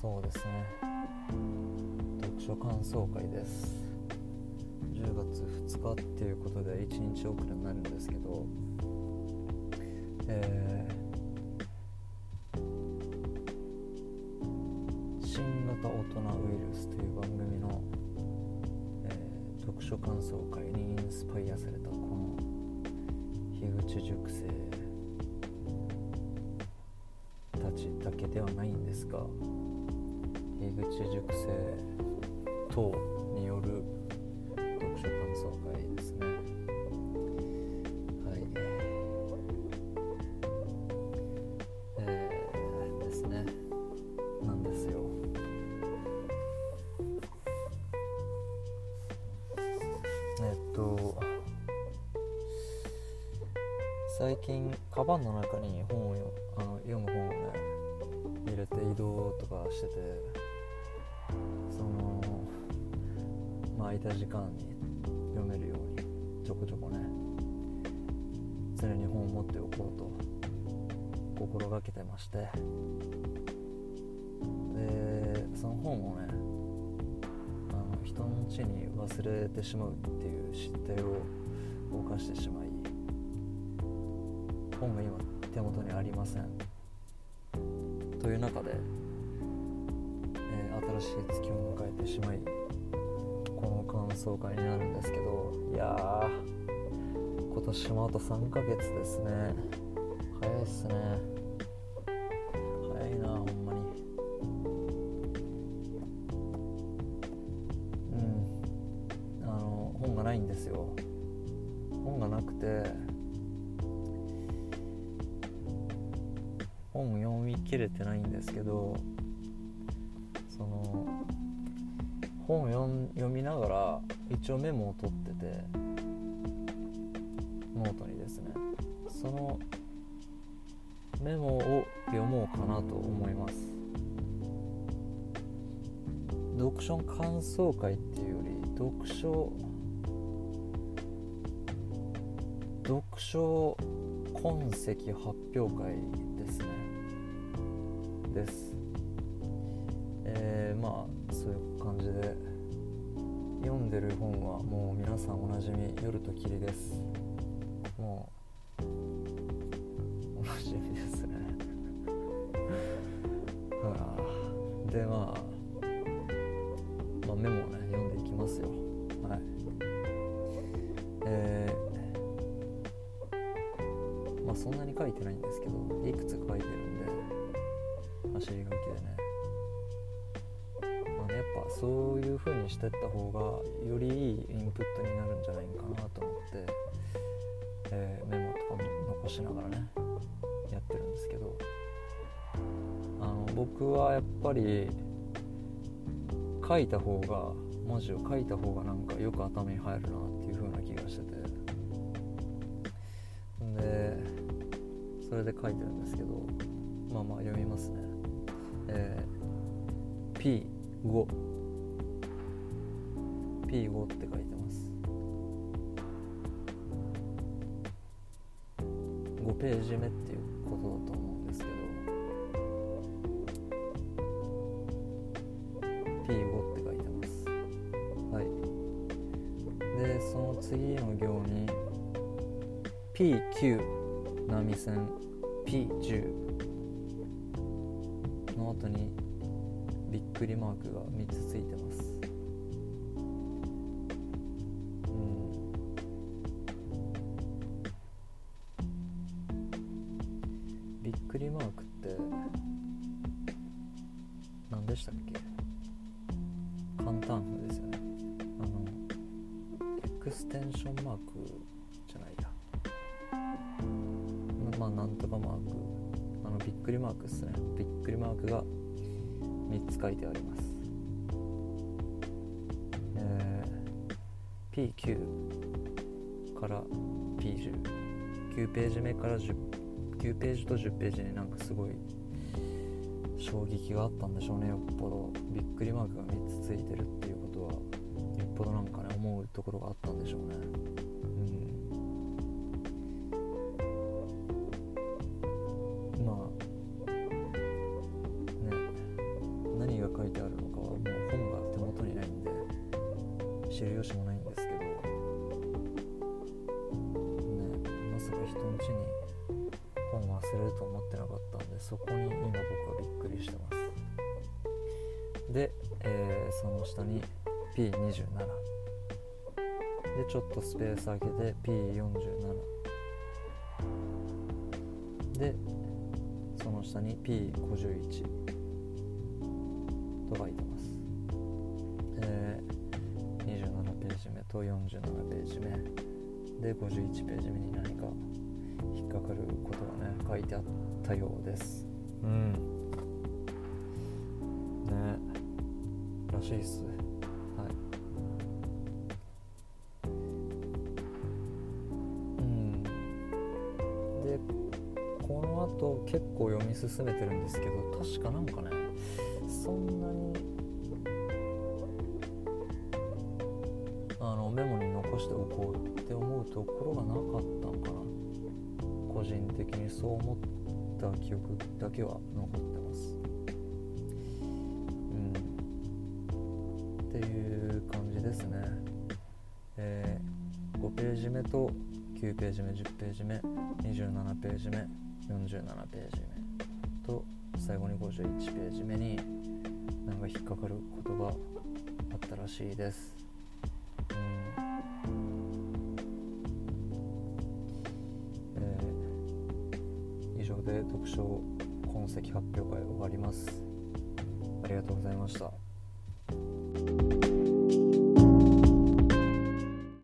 そうですね。読書感想会です。10月2日っていうことで1日遅れになるんですけどえー、新型大人ウイルスという番組の、えー、読書感想会にインスパイアされたこの樋口塾生たちだけではないんですが樋口塾生等による読書感想会ですね。はい。えー、ですね。なんですよ。えっと最近カバンの中に本をあの読む本をね入れて移動とかしててまあ空いた時間に読めるようにちょこちょこね常に本を持っておこうと心がけてましてでその本をねあの人のうちに忘れてしまうっていう失態を犯してしまい本が今手元にありません。という中で、えー新しい月を迎えてしまいこの感想会になるんですけどいやー今年もあと3ヶ月ですね。早いっすね。早いなほんまに。うん。あの本がないんですよ。本がなくて本読み切れてないんですけどその本を読みながら一応メモを取っててノートにですね。そのメモを読もうかなと思います。読書感想会っていうより読書読書痕跡発表会ですね。です。えー、まあそういう感じで読んでる本はもう皆さんおなじみ「夜と霧」です。もうおなじみですね。はあ。でまあまあメモをね読んでいきますよ。はい。えー、まあそんなに書いてないんですけどいくつ書いてるんで走り書きでね。そういう風にしてった方がよりいいインプットになるんじゃないかなと思って、えーメモとかも残しながらねやってるんですけどあの僕はやっぱり書いた方が文字を書いた方がなんかよく頭に入るなっていう風な気がしててでそれで書いてるんですけどまあまあ読みますね。えー P5 P5 って書いてます。5ページ目っていうことだと思うんですけど。P5 って書いてます。はい。でその次の行に P9 波線 P10 の後にびっくりマークが3つついてます。っくりマークって何でしたっけ？簡単ですよね。あのエクステンションマークじゃないや。まあなんとかマーク。あのびっくりマークですね。びっくりマークが3つ書いてあります。えー P9 から P109 ページ目から10 9ページと10ページになんかすごい衝撃があったんでしょうねよっぽど。びっくりマークが3つついてるっていうことはよっぽどなんかね思うところがあったんでしょうね。うん。まあね何が書いてあるのかはもう本が手元にないんで知る由もないんですけどねまさか人ん家に本忘れると思ってなかったんでそこに今僕はびっくりしてます。で、えー、その下に P27 でちょっとスペース空けて P47 でその下に P51 と書いてます、えー、27ページ目と47ページ目。で51ページ目に何か引っかかることがね書いてあったようです。うん。ね。らしいっす。と結構読み進めてるんですけど確かなんかねそんなにあのメモに残しておこうって思うところがなかったのかな。個人的にそう思った記憶だけは残ってます。うん。っていう感じですね。えー、5ページ目と9ページ目10ページ目27ページ目47ページ目と最後に51ページ目になんか引っかかる言葉あったらしいです。で特賞痕跡発表会終わります。ありがとうございました。